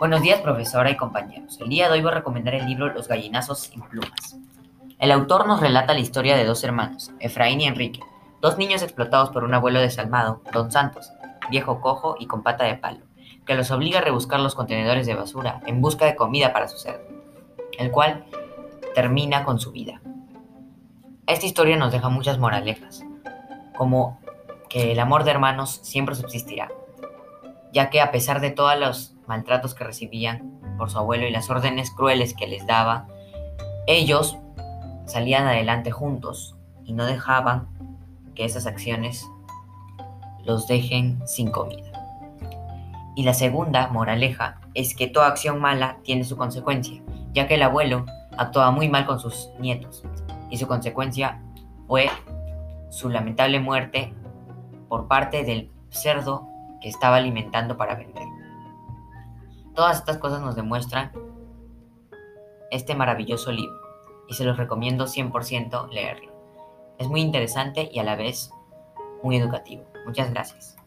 Buenos días, profesora y compañeros. El día de hoy voy a recomendar el libro Los gallinazos sin plumas. El autor nos relata la historia de dos hermanos, Efraín y Enrique, dos niños explotados por un abuelo desalmado, Don Santos, viejo cojo y con pata de palo, que los obliga a rebuscar los contenedores de basura en busca de comida para su cerdo, el cual termina con su vida. Esta historia nos deja muchas moralejas, como que el amor de hermanos siempre subsistirá, ya que a pesar de todos los maltratos que recibían por su abuelo y las órdenes crueles que les daba, ellos salían adelante juntos y no dejaban que esas acciones los dejen sin comida. Y la segunda moraleja es que toda acción mala tiene su consecuencia, ya que el abuelo actuaba muy mal con sus nietos y su consecuencia fue su lamentable muerte por parte del cerdo que estaba alimentando para vender. Todas estas cosas nos demuestran este maravilloso libro y se los recomiendo 100% leerlo. Es muy interesante y a la vez muy educativo. Muchas gracias.